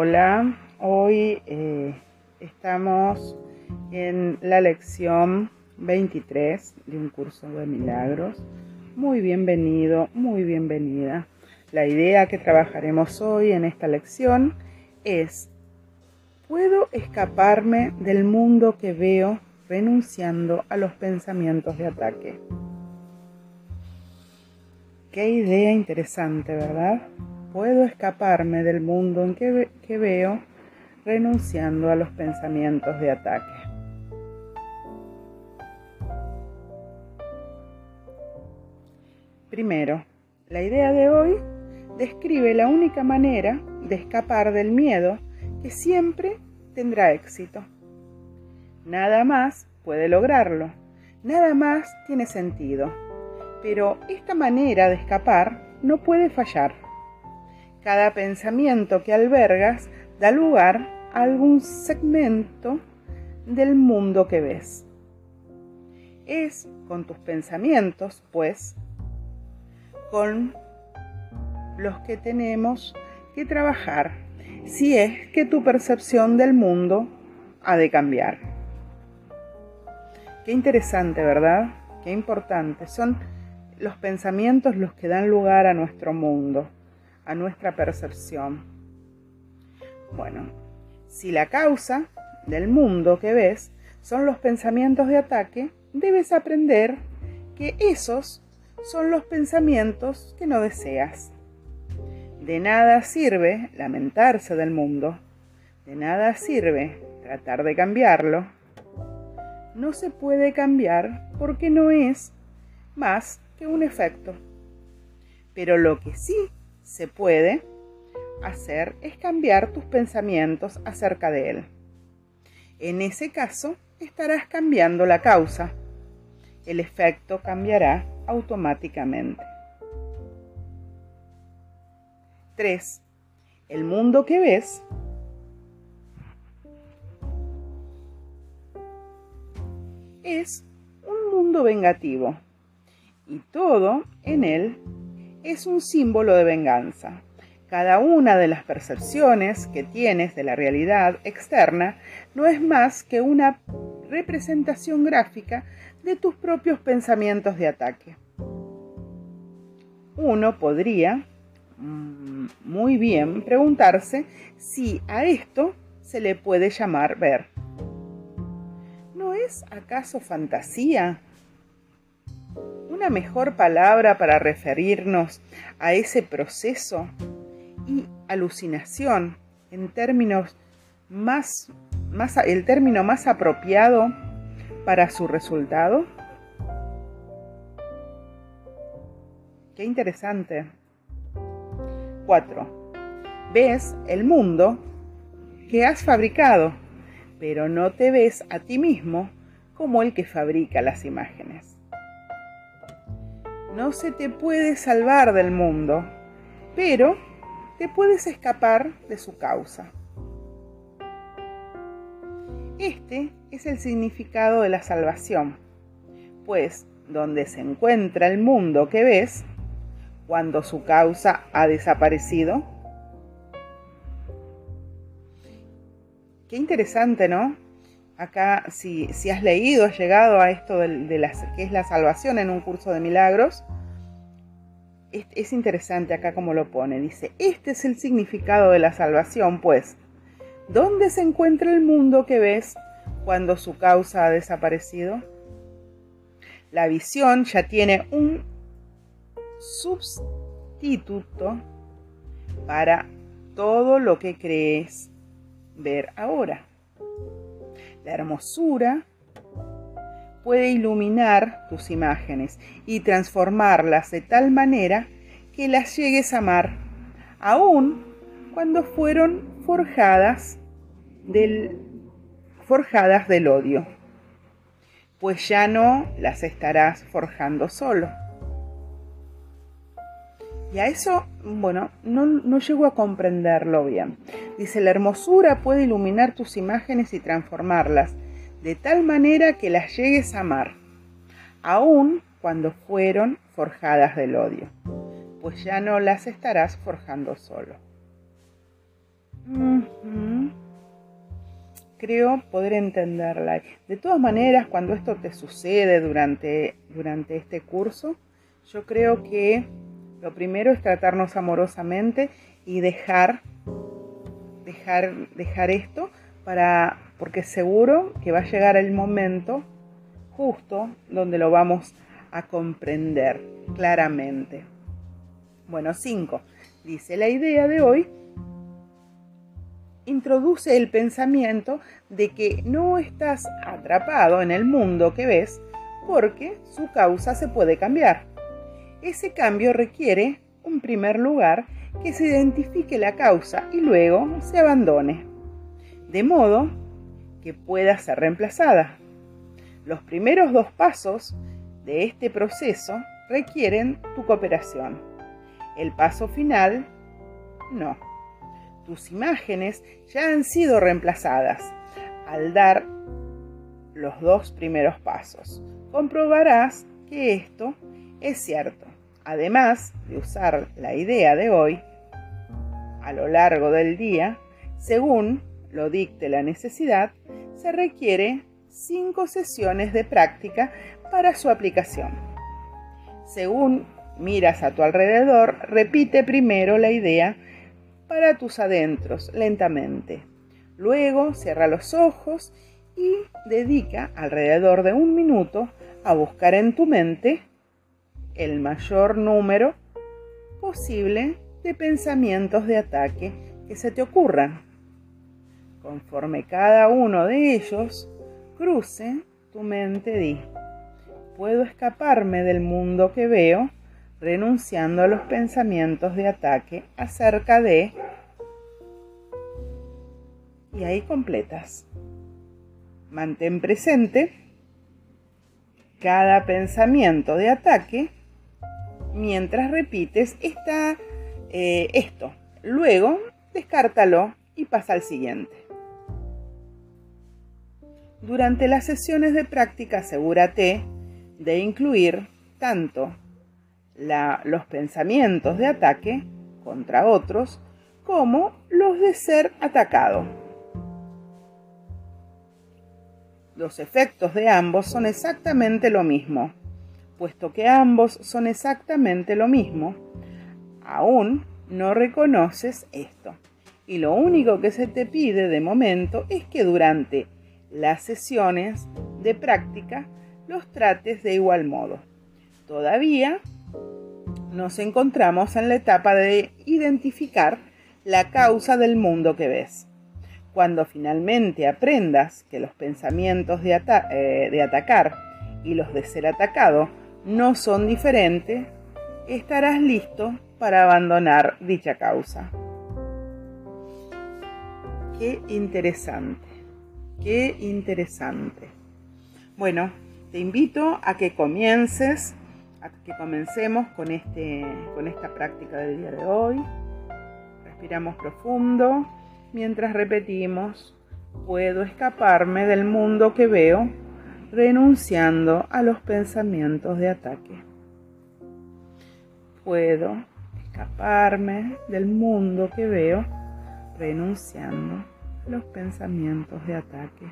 Hola, hoy eh, estamos en la lección 23 de un curso de milagros. Muy bienvenido, muy bienvenida. La idea que trabajaremos hoy en esta lección es, ¿puedo escaparme del mundo que veo renunciando a los pensamientos de ataque? Qué idea interesante, ¿verdad? Puedo escaparme del mundo en que, veo renunciando a los pensamientos de ataque. Primero, la idea de hoy describe la única manera de escapar del miedo que siempre tendrá éxito. Nada más puede lograrlo, nada más tiene sentido, pero esta manera de escapar no puede fallar. Cada pensamiento que albergas da lugar a algún segmento del mundo que ves. Es con tus pensamientos, pues, con los que tenemos que trabajar si es que tu percepción del mundo ha de cambiar. Qué interesante, ¿verdad? Qué importante. Son los pensamientos los que dan lugar a nuestro mundo, a nuestra percepción. Bueno, si la causa del mundo que ves son los pensamientos de ataque, debes aprender que esos son los pensamientos que no deseas. De nada sirve lamentarse del mundo. De nada sirve tratar de cambiarlo. No se puede cambiar porque no es más que un efecto. Pero lo que sí se puede hacer es cambiar tus pensamientos acerca de él. En ese caso, estarás cambiando la causa. El efecto cambiará automáticamente. 3. El mundo que ves es un mundo vengativo y todo en él es un símbolo de venganza. Cada una de las percepciones que tienes de la realidad externa no es más que una representación gráfica de tus propios pensamientos de ataque. Uno podría Mm, muy bien preguntarse si a esto se le puede llamar ver. ¿No es acaso fantasía? Una mejor palabra para referirnos a ese proceso y alucinación en términos más, el término más apropiado para su resultado. Qué interesante. 4. Ves el mundo que has fabricado, pero no te ves a ti mismo como el que fabrica las imágenes. No se te puede salvar del mundo, pero te puedes escapar de su causa. Este es el significado de la salvación, pues donde se encuentra el mundo que ves, cuando su causa ha desaparecido? Qué interesante, ¿no? Acá, si, has leído, has llegado a esto de, de que es la salvación en un curso de milagros, es, es interesante acá como lo pone. Dice, este es el significado de la salvación, pues, ¿dónde se encuentra el mundo que ves cuando su causa ha desaparecido? La visión ya tiene un sustituto para todo lo que crees ver ahora. La hermosura puede iluminar tus imágenes y transformarlas de tal manera que las llegues a amar, aun cuando fueron forjadas del, forjadas del odio, pues ya no las estarás forjando solo. Y a eso, bueno, no, no llego a comprenderlo bien. Dice, la hermosura puede iluminar tus imágenes y transformarlas de tal manera que las llegues a amar, aun cuando fueron forjadas del odio, pues ya no las estarás forjando solo. Creo poder entenderla. De todas maneras, cuando esto te sucede durante, durante este curso, yo creo que lo primero es tratarnos amorosamente y dejar, dejar, dejar esto para, porque seguro que va a llegar el momento justo donde lo vamos a comprender claramente. Bueno, 5. Dice, la idea de hoy introduce el pensamiento de que no estás atrapado en el mundo que ves porque su causa se puede cambiar. Ese cambio requiere, en primer lugar, que se identifique la causa y luego se abandone, de modo que pueda ser reemplazada. Los primeros dos pasos de este proceso requieren tu cooperación. El paso final, no. Tus imágenes ya han sido reemplazadas al dar los dos primeros pasos. Comprobarás que esto es cierto. Además de usar la idea de hoy a lo largo del día, según lo dicte la necesidad, se requiere cinco sesiones de práctica para su aplicación. Según miras a tu alrededor, repite primero la idea para tus adentros lentamente. Luego cierra los ojos y dedica alrededor de un minuto a buscar en tu mente el mayor número posible de pensamientos de ataque que se te ocurran. Conforme cada uno de ellos cruce tu mente, di, puedo escaparme del mundo que veo renunciando a los pensamientos de ataque acerca de... Y ahí completas. Mantén presente cada pensamiento de ataque mientras repites esta, eh, esto. Luego, descártalo y pasa al siguiente. Durante las sesiones de práctica asegúrate de incluir tanto los pensamientos de ataque contra otros como los de ser atacado. Los efectos de ambos son exactamente lo mismo puesto que ambos son exactamente lo mismo, aún no reconoces esto. Y lo único que se te pide de momento es que durante las sesiones de práctica los trates de igual modo. Todavía nos encontramos en la etapa de identificar la causa del mundo que ves. Cuando finalmente aprendas que los pensamientos de, eh, de atacar y los de ser atacado no son diferentes, estarás listo para abandonar dicha causa. Qué interesante, qué interesante. Bueno, te invito a que comiences, a que comencemos con, este, con esta práctica del día de hoy. Respiramos profundo mientras repetimos, puedo escaparme del mundo que veo renunciando a los pensamientos de ataque. Puedo escaparme del mundo que veo renunciando a los pensamientos de ataque.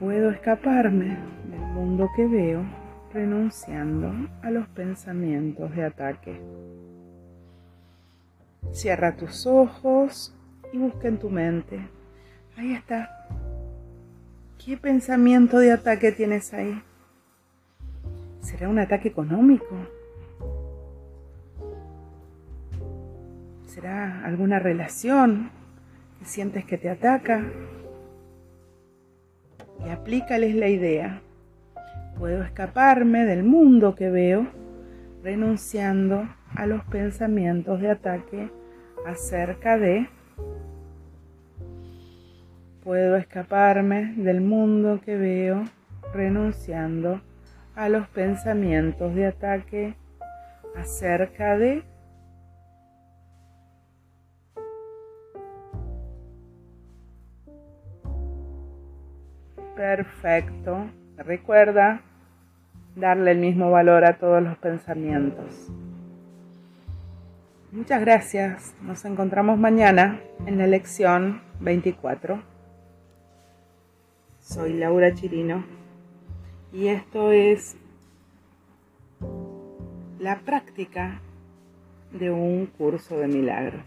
Puedo escaparme del mundo que veo renunciando a los pensamientos de ataque. Cierra tus ojos y busca en tu mente. Ahí está ¿Qué pensamiento de ataque tienes ahí? ¿Será un ataque económico? ¿Será alguna relación que sientes que te ataca? Y aplícales la idea. Puedo escaparme del mundo que veo renunciando a los pensamientos de ataque acerca de Puedo escaparme del mundo que veo renunciando a los pensamientos de ataque acerca de Perfecto. Recuerda darle el mismo valor a todos los pensamientos. Muchas gracias. Nos encontramos mañana en la lección 24. Soy Laura Chirino y esto es la práctica de un curso de milagros.